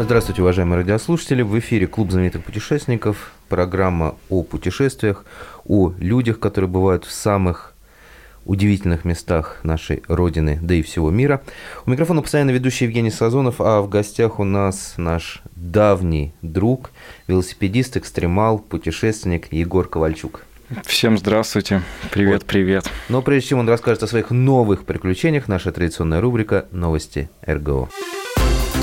Здравствуйте, уважаемые радиослушатели. В эфире Клуб знаменитых путешественников. Программа о путешествиях, о людях, которые бывают в самых удивительных местах нашей Родины, да и всего мира. У микрофона постоянно ведущий Евгений Сазонов, а в гостях у нас наш давний друг, велосипедист, экстремал, путешественник Егор Ковальчук. Всем здравствуйте. Привет, вот. привет. Но прежде чем он расскажет о своих новых приключениях, наша традиционная рубрика «Новости РГО».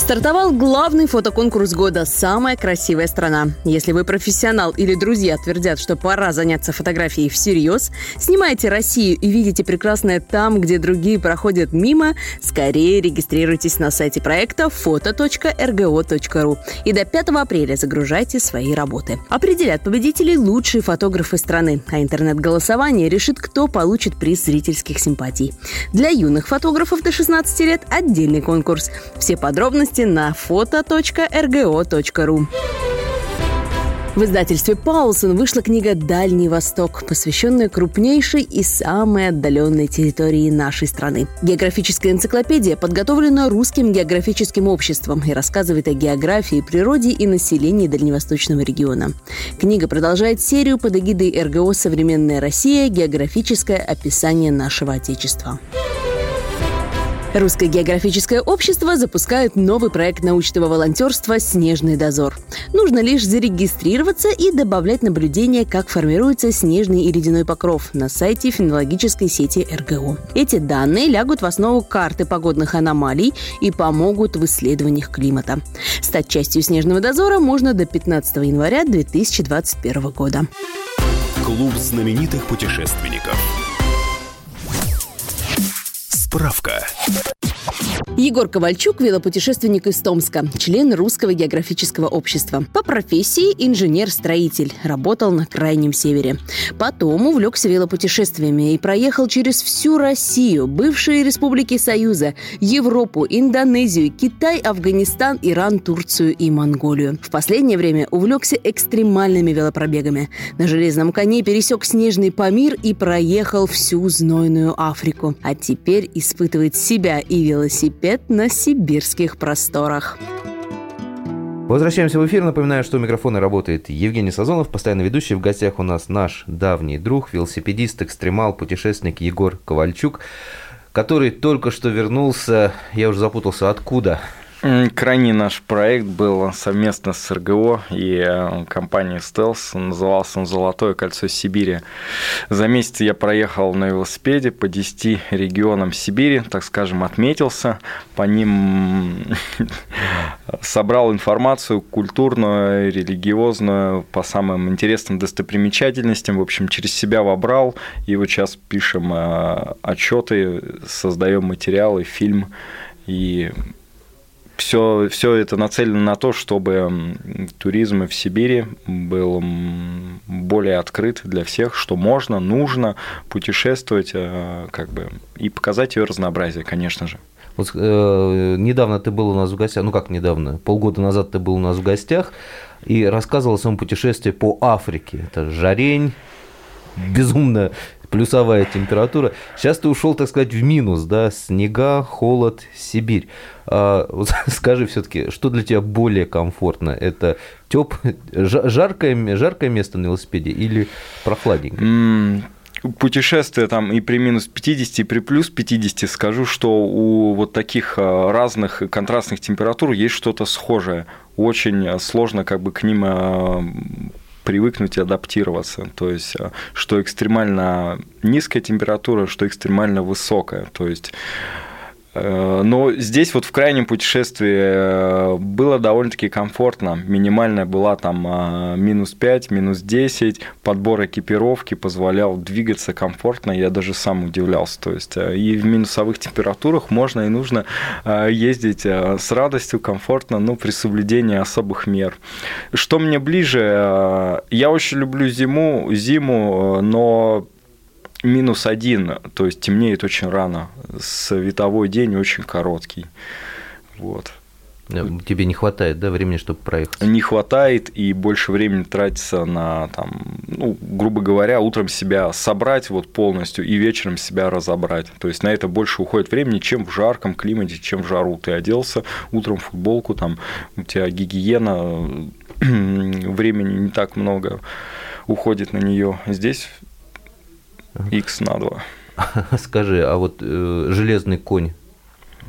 Стартовал главный фотоконкурс года «Самая красивая страна». Если вы профессионал или друзья твердят, что пора заняться фотографией всерьез, снимайте Россию и видите прекрасное там, где другие проходят мимо, скорее регистрируйтесь на сайте проекта foto.rgo.ru и до 5 апреля загружайте свои работы. Определят победителей лучшие фотографы страны, а интернет-голосование решит, кто получит приз зрительских симпатий. Для юных фотографов до 16 лет отдельный конкурс. Все подробности подробности на foto.rgo.ru. В издательстве «Паулсон» вышла книга «Дальний Восток», посвященная крупнейшей и самой отдаленной территории нашей страны. Географическая энциклопедия подготовлена Русским географическим обществом и рассказывает о географии, природе и населении дальневосточного региона. Книга продолжает серию под эгидой РГО «Современная Россия. Географическое описание нашего Отечества». Русское географическое общество запускает новый проект научного волонтерства «Снежный дозор». Нужно лишь зарегистрироваться и добавлять наблюдения, как формируется снежный и ледяной покров на сайте фенологической сети РГО. Эти данные лягут в основу карты погодных аномалий и помогут в исследованиях климата. Стать частью «Снежного дозора» можно до 15 января 2021 года. Клуб знаменитых путешественников. Справка. Егор Ковальчук – велопутешественник из Томска, член Русского географического общества. По профессии – инженер-строитель, работал на Крайнем Севере. Потом увлекся велопутешествиями и проехал через всю Россию, бывшие республики Союза, Европу, Индонезию, Китай, Афганистан, Иран, Турцию и Монголию. В последнее время увлекся экстремальными велопробегами. На железном коне пересек снежный Памир и проехал всю знойную Африку. А теперь испытывает себя и велосипед на сибирских просторах. Возвращаемся в эфир. Напоминаю, что у микрофона работает Евгений Сазонов, постоянно ведущий. В гостях у нас наш давний друг, велосипедист, экстремал, путешественник Егор Ковальчук, который только что вернулся, я уже запутался, откуда? Крайний наш проект был совместно с РГО и э, компанией Stealth. Назывался он «Золотое кольцо Сибири». За месяц я проехал на велосипеде по 10 регионам Сибири, так скажем, отметился. По ним собрал информацию культурную, религиозную, по самым интересным достопримечательностям. В общем, через себя вобрал. И вот сейчас пишем э, отчеты, создаем материалы, фильм. И все, все это нацелено на то, чтобы туризм в Сибири был более открыт для всех, что можно, нужно путешествовать э, как бы, и показать ее разнообразие, конечно же. Вот э, недавно ты был у нас в гостях, ну как недавно, полгода назад ты был у нас в гостях и рассказывал о своем путешествии по Африке. Это жарень, безумно плюсовая температура. Сейчас ты ушел, так сказать, в минус, да, снега, холод, Сибирь. А, вот скажи все-таки, что для тебя более комфортно? Это теп... жаркое, жаркое место на велосипеде или прохладненькое? путешествие там и при минус 50, и при плюс 50, скажу, что у вот таких а, разных контрастных температур есть что-то схожее. Очень сложно как бы к ним а, привыкнуть и адаптироваться. То есть, э, что экстремально низкая температура, что экстремально высокая. То есть, но здесь вот в крайнем путешествии э, было довольно-таки комфортно. Минимальная была там э, минус 5, минус 10. Подбор экипировки позволял двигаться комфортно. Я даже сам удивлялся. То есть и в минусовых температурах можно и нужно ездить с радостью, комфортно, но при соблюдении особых мер. Что мне ближе? Я очень люблю зиму, зиму, но минус один, то есть темнеет очень рано. Световой день очень короткий. Вот. Тебе не хватает, да, времени, чтобы проехать? Не хватает, и больше времени тратится на, там, ну, грубо говоря, утром себя собрать вот полностью и вечером себя разобрать. То есть на это больше уходит времени, чем в жарком климате, чем в жару. Ты оделся утром в футболку, там у тебя гигиена, времени не так много уходит на нее. Здесь X на 2. Скажи, а вот э, железный конь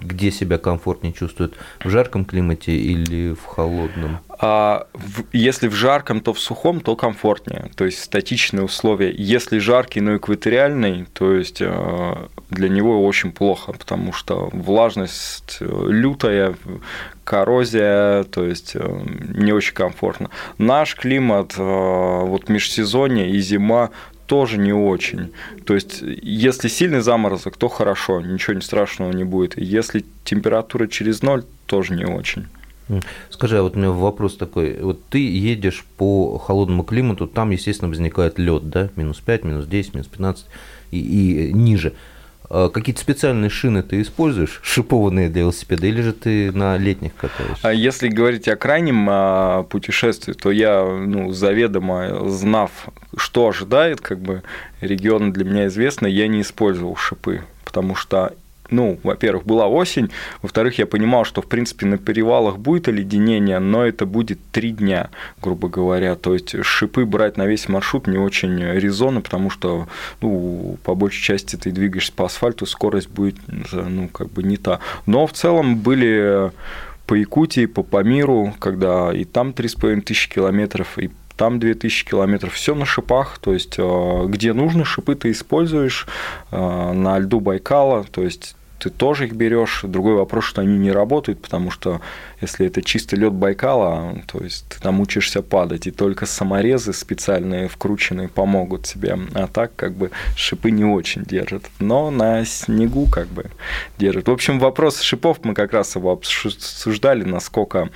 где себя комфортнее чувствует? В жарком климате или в холодном? А в, если в жарком, то в сухом, то комфортнее. То есть статичные условия. Если жаркий, но экваториальный, то есть э, для него очень плохо, потому что влажность э, лютая, коррозия, то есть э, не очень комфортно. Наш климат, вот межсезонье и зима тоже не очень. То есть, если сильный заморозок, то хорошо, ничего не страшного не будет. Если температура через ноль, тоже не очень. Скажи, а вот у меня вопрос такой. Вот ты едешь по холодному климату, там, естественно, возникает лед, да? Минус 5, минус 10, минус 15 и, и ниже. А какие-то специальные шины ты используешь, шипованные для велосипеда, или же ты на летних катаешься? А если говорить о крайнем а, путешествии, то я, ну, заведомо знав, что ожидает, как бы регион для меня известный, я не использовал шипы, потому что ну, во-первых, была осень, во-вторых, я понимал, что, в принципе, на перевалах будет оледенение, но это будет три дня, грубо говоря. То есть шипы брать на весь маршрут не очень резонно, потому что, ну, по большей части ты двигаешься по асфальту, скорость будет, ну, как бы не та. Но в целом были по Якутии, по Памиру, когда и там 3,5 тысячи километров, и там 2000 километров, все на шипах, то есть где нужно, шипы ты используешь на льду Байкала, то есть ты тоже их берешь. Другой вопрос, что они не работают, потому что если это чистый лед Байкала, то есть ты там учишься падать, и только саморезы специальные вкрученные помогут тебе. А так как бы шипы не очень держат. Но на снегу как бы держат. В общем, вопрос шипов мы как раз его обсуждали, насколько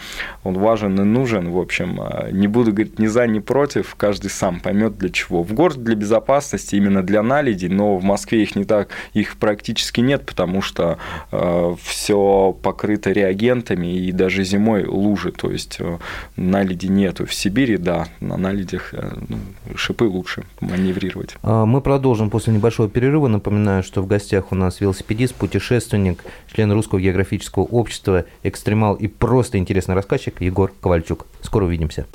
он важен и нужен. В общем, а, не буду говорить ни за, ни против, каждый сам поймет для чего. В городе для безопасности, именно для наледи, но в Москве их не так, их практически нет, потому что э, все покрыто реагентами и даже даже зимой лужи, то есть э, наледи нету. В Сибири, да, на наледях э, ну, шипы лучше маневрировать. А, мы продолжим после небольшого перерыва. Напоминаю, что в гостях у нас велосипедист, путешественник, член Русского географического общества, экстремал и просто интересный рассказчик Егор Ковальчук. Скоро увидимся.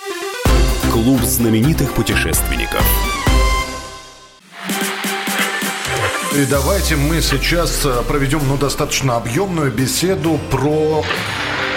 Клуб знаменитых путешественников. И давайте мы сейчас э, проведем ну, достаточно объемную беседу про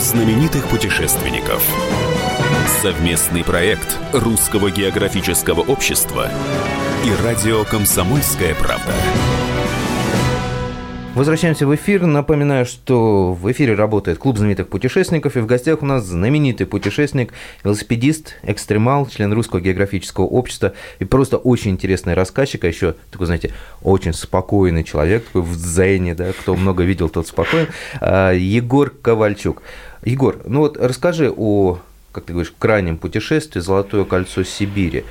Знаменитых путешественников. Совместный проект Русского географического общества и радио «Комсомольская правда». Возвращаемся в эфир. Напоминаю, что в эфире работает клуб знаменитых путешественников, и в гостях у нас знаменитый путешественник, велосипедист, экстремал, член Русского географического общества и просто очень интересный рассказчик, а еще такой, знаете, очень спокойный человек, такой в дзене, да, кто много видел, тот спокоен, а, Егор Ковальчук. Егор, ну вот расскажи о, как ты говоришь, крайнем путешествии «Золотое кольцо Сибири».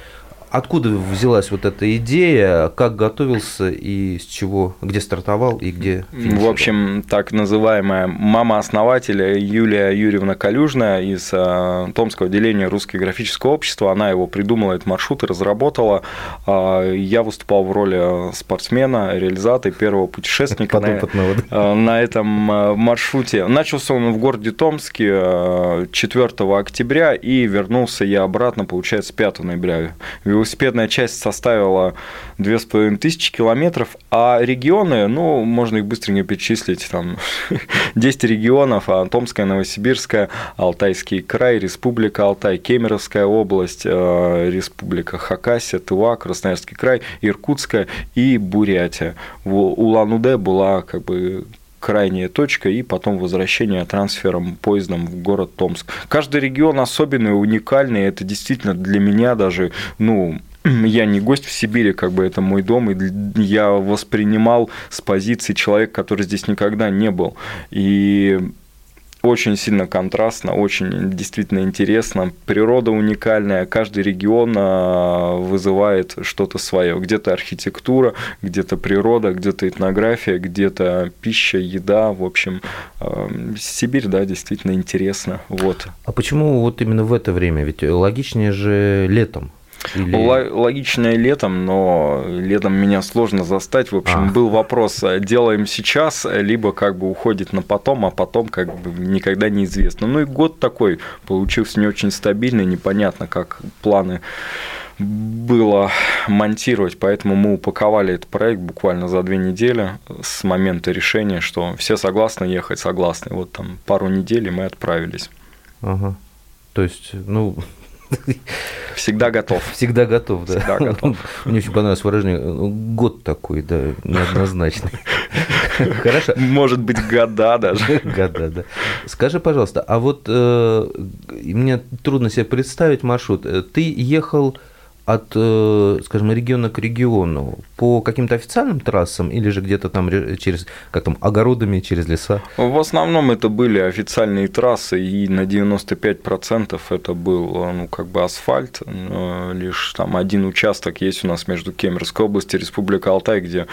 Откуда взялась вот эта идея, как готовился и с чего, где стартовал и где финишировал? В общем, так называемая мама основателя Юлия Юрьевна Калюжная из а, Томского отделения Русского графического общества, она его придумала, этот маршрут и разработала. А, я выступал в роли спортсмена, реализатора первого путешественника на, на этом маршруте. Начался он в городе Томске 4 октября и вернулся я обратно, получается, 5 ноября. Велосипедная часть составила 2500 километров, а регионы, ну, можно их быстренько перечислить, там 10 регионов, а Томская, Новосибирская, Алтайский край, Республика Алтай, Кемеровская область, э, Республика Хакасия, Тыва, Красноярский край, Иркутская и Бурятия. Улан-Удэ была как бы крайняя точка, и потом возвращение трансфером поездом в город Томск. Каждый регион особенный, уникальный, это действительно для меня даже, ну, я не гость в Сибири, как бы это мой дом, и я воспринимал с позиции человека, который здесь никогда не был. И очень сильно контрастно, очень действительно интересно. Природа уникальная, каждый регион а, вызывает что-то свое. Где-то архитектура, где-то природа, где-то этнография, где-то пища, еда. В общем, а, Сибирь, да, действительно интересно. Вот. А почему вот именно в это время? Ведь логичнее же летом. Или... Логичное летом, но летом меня сложно застать. В общем, а. был вопрос, э, делаем сейчас, либо как бы уходит на потом, а потом как бы никогда неизвестно. Ну и год такой получился не очень стабильный, непонятно, как планы было монтировать, поэтому мы упаковали этот проект буквально за две недели с момента решения, что все согласны ехать, согласны. Вот там пару недель и мы отправились. Ага. То есть, ну, Всегда готов. Всегда готов, да. Всегда готов. Мне очень понравилось выражение ну, «год такой», да, неоднозначный. Хорошо. Может быть, года даже. Года, да. Скажи, пожалуйста, а вот э, мне трудно себе представить маршрут. Ты ехал от, э, скажем, региона к региону по каким-то официальным трассам или же где-то там через, как там, огородами, через леса? В основном это были официальные трассы, и на 95% это был, ну, как бы асфальт, лишь там один участок есть у нас между Кемеровской областью и Республикой Алтай, где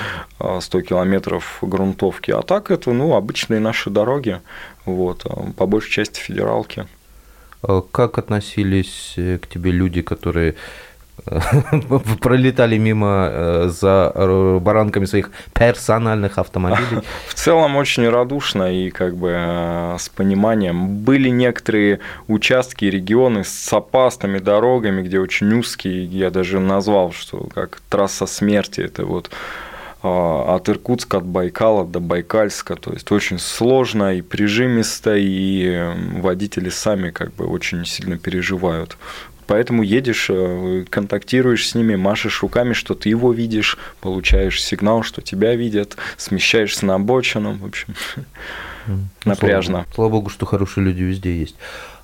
100 километров грунтовки, а так это, ну, обычные наши дороги, вот, по большей части федералки. А как относились э, к тебе люди, которые пролетали мимо э, за баранками своих персональных автомобилей. В целом очень радушно и как бы э, с пониманием. Были некоторые участки, регионы с опасными дорогами, где очень узкие, я даже назвал, что как трасса смерти, это вот э, от Иркутска, от Байкала до Байкальска, то есть очень сложно и прижимисто, и водители сами как бы очень сильно переживают. Поэтому едешь, э, контактируешь с ними, машешь руками, что ты его видишь, получаешь сигнал, что тебя видят, смещаешься на обочину, в общем, напряжно. Слава, слава богу, что хорошие люди везде есть.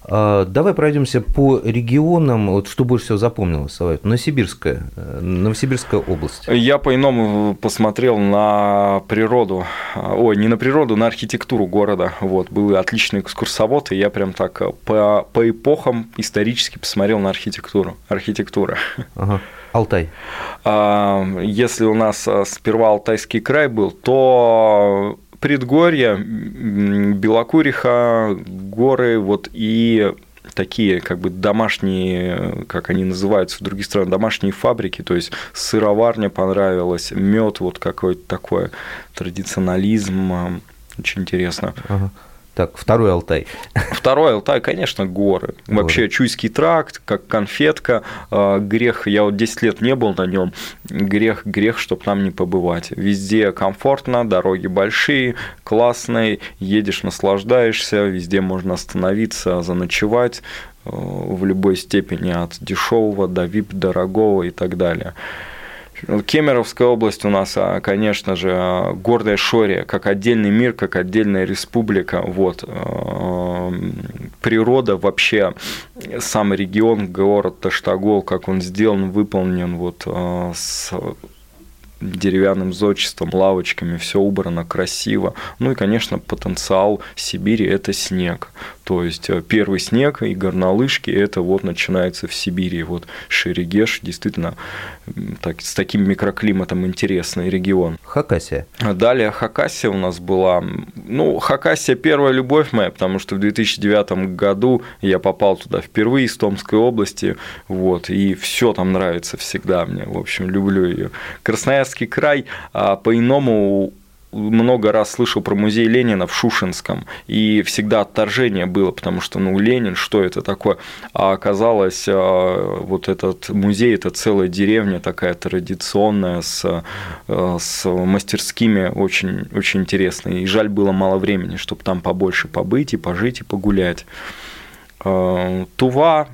А, давай пройдемся по регионам. Вот что больше всего запомнилось, Новосибирская, э, Новосибирская область. Я по-иному посмотрел на природу, ой, не на природу, на архитектуру города. Вот, был отличный экскурсовод, и я прям так по, по эпохам исторически посмотрел на архитектуру. Архитектура. Ага. Алтай. А, если у нас сперва Алтайский край был, то предгорья, Белокуриха, горы, вот и такие как бы домашние, как они называются в других странах, домашние фабрики, то есть сыроварня понравилась, мед вот какой-то такой, традиционализм, очень интересно. Ага. Так, второй Алтай. Второй Алтай, конечно, горы. горы. Вообще Чуйский тракт, как конфетка. А, грех, я вот 10 лет не был на нем. Грех, грех, чтобы там не побывать. Везде комфортно, дороги большие, классные, едешь, наслаждаешься, везде можно остановиться, заночевать э, в любой степени от дешевого до VIP дорогого и так далее. Кемеровская область у нас, а, конечно же, а, гордая Шория, как отдельный мир, как отдельная республика. Вот. А, природа вообще, сам регион, город Таштагол, как он сделан, выполнен вот с деревянным зодчеством, лавочками, все убрано красиво. Ну и, конечно, потенциал Сибири – это снег. То есть э, первый снег и горнолыжки это вот начинается в Сибири. Вот Шерегеш действительно так, с таким микроклиматом интересный регион. Хакасия. Далее Хакасия у нас была. Ну, Хакасия первая любовь моя, потому что в 2009 году я попал туда впервые из Томской области. Вот, и все там нравится всегда мне. В общем, люблю ее. Красноярский край а по-иному много раз слышал про музей Ленина в Шушинском, и всегда отторжение было, потому что, ну, Ленин, что это такое? А оказалось, а, вот этот музей – это целая деревня такая традиционная, с, а, с мастерскими, очень, очень интересная. И жаль было мало времени, чтобы там побольше побыть и пожить и погулять. А, Тува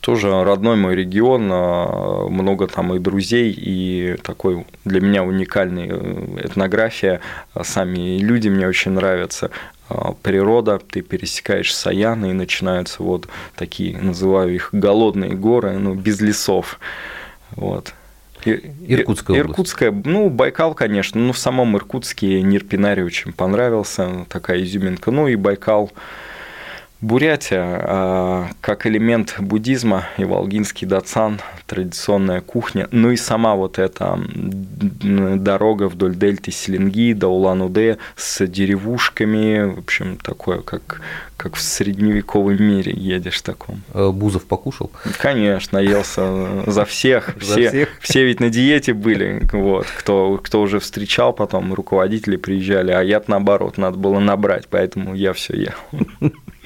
тоже родной мой регион, а, много там и друзей, и такой для меня уникальный э, этнография. Сами люди мне очень нравятся. А, природа, ты пересекаешь Саяны, и начинаются вот такие, называю их голодные горы, ну, без лесов. Вот. Иркутская область. Иркутская, ну, Байкал, конечно, ну, в самом Иркутске Нирпинарий очень понравился, такая изюминка, ну, и Байкал, Бурятия а, как элемент буддизма и волгинский дацан, традиционная кухня, ну и сама вот эта дорога вдоль дельты Селенги до Улан-Удэ с деревушками, в общем, такое, как, как в средневековом мире едешь таком. А Бузов покушал? Конечно, наелся за всех. Все, всех? все ведь на диете были, вот, кто, кто уже встречал потом, руководители приезжали, а я наоборот, надо было набрать, поэтому я все ел.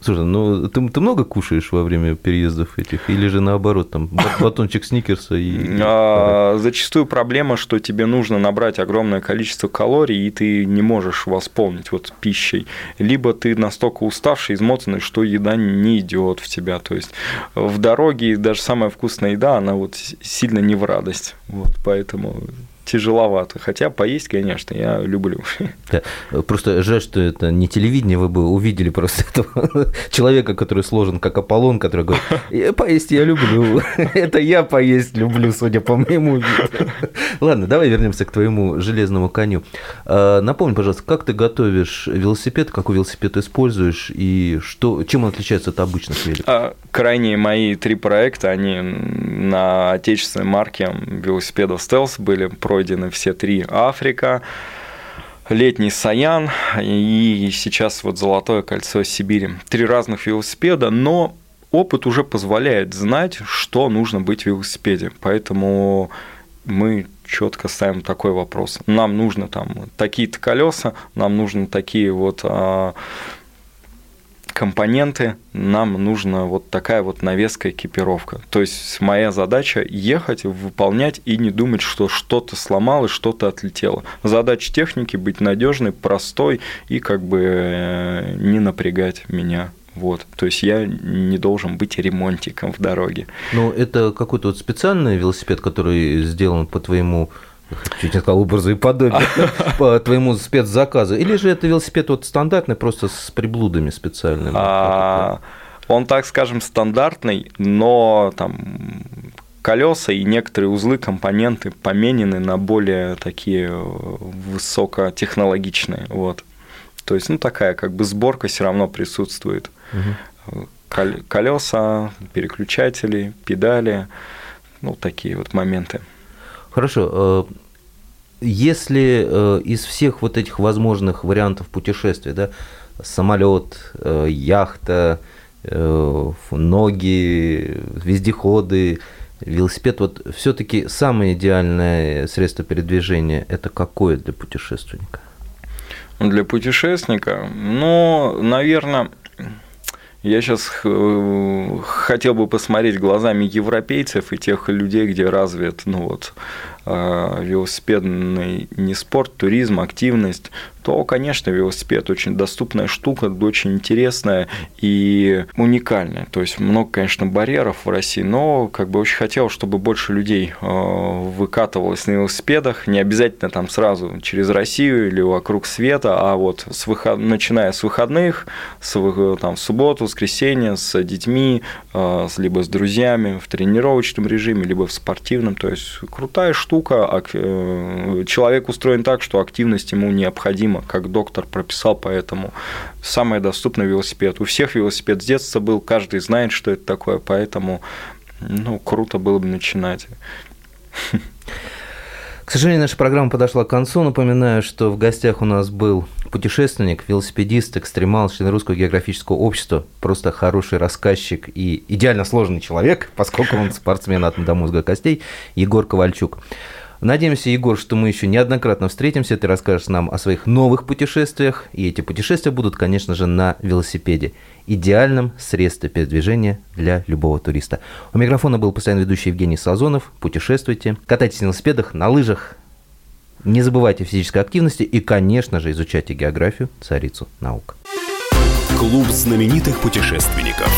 Слушай, ну ты, ты много кушаешь во время переездов этих, или же наоборот, там батончик сникерса и. А, зачастую проблема, что тебе нужно набрать огромное количество калорий, и ты не можешь восполнить вот пищей. Либо ты настолько уставший, измотанный, что еда не идет в тебя. То есть в дороге даже самая вкусная еда, она вот сильно не в радость. Вот, поэтому тяжеловато. Хотя поесть, конечно, я люблю. Да. Просто жаль, что это не телевидение, вы бы увидели просто этого человека, который сложен как Аполлон, который говорит, поесть я люблю. Это я поесть люблю, судя по моему виду. Ладно, давай вернемся к твоему железному коню. А, напомни, пожалуйста, как ты готовишь велосипед, какой велосипед используешь и что, чем он отличается от обычных велосипедов? А, крайние мои три проекта, они на отечественной марке велосипедов Stealth были про пройдены все три. Африка, летний Саян и сейчас вот Золотое кольцо Сибири. Три разных велосипеда, но опыт уже позволяет знать, что нужно быть в велосипеде. Поэтому мы четко ставим такой вопрос. Нам нужно там такие-то колеса, нам нужны такие вот а, компоненты, нам нужна вот такая вот навеска, экипировка. То есть моя задача ехать, выполнять и не думать, что что-то сломалось, что-то отлетело. Задача техники быть надежной, простой и как бы э, не напрягать меня. Вот. То есть я не должен быть ремонтиком в дороге. Ну, это какой-то вот специальный велосипед, который сделан по твоему чуть не сказал образу и подобию, по твоему спецзаказу? Или же это велосипед вот стандартный, просто с приблудами специальными? А, он, так скажем, стандартный, но там колеса и некоторые узлы, компоненты поменены на более такие высокотехнологичные. Вот. То есть, ну, такая как бы сборка все равно присутствует. Угу. Колеса, переключатели, педали, ну, такие вот моменты. Хорошо. Э, если э, из всех вот этих возможных вариантов путешествий, да, самолет, э, яхта, ноги, вездеходы, велосипед, вот все-таки самое идеальное средство передвижения это какое для путешественника? Для путешественника, ну, наверное, я сейчас э, хотел бы посмотреть глазами европейцев и тех людей, где развит ну вот, велосипедный не спорт, туризм, активность, то, конечно, велосипед очень доступная штука, очень интересная и уникальная. То есть много, конечно, барьеров в России, но как бы очень хотел, чтобы больше людей э, выкатывалось на велосипедах, не обязательно там сразу через Россию или вокруг света, а вот с выход... начиная с выходных, с, там, в субботу, воскресенье, с детьми, э, либо с друзьями в тренировочном режиме, либо в спортивном. То есть крутая штука штука. Э, человек устроен так, что активность ему необходима, как доктор прописал, поэтому самый доступный велосипед. У всех велосипед с детства был, каждый знает, что это такое, поэтому ну, круто было бы начинать. К сожалению, наша программа подошла к концу. Напоминаю, что в гостях у нас был путешественник, велосипедист, экстремал, член Русского географического общества, просто хороший рассказчик и идеально сложный человек, поскольку он спортсмен от до мозга костей, Егор Ковальчук. Надеемся, Егор, что мы еще неоднократно встретимся, ты расскажешь нам о своих новых путешествиях, и эти путешествия будут, конечно же, на велосипеде идеальном средстве передвижения для любого туриста. У микрофона был постоянно ведущий Евгений Сазонов. Путешествуйте, катайтесь на велосипедах, на лыжах, не забывайте о физической активности и, конечно же, изучайте географию, царицу наук. Клуб знаменитых путешественников.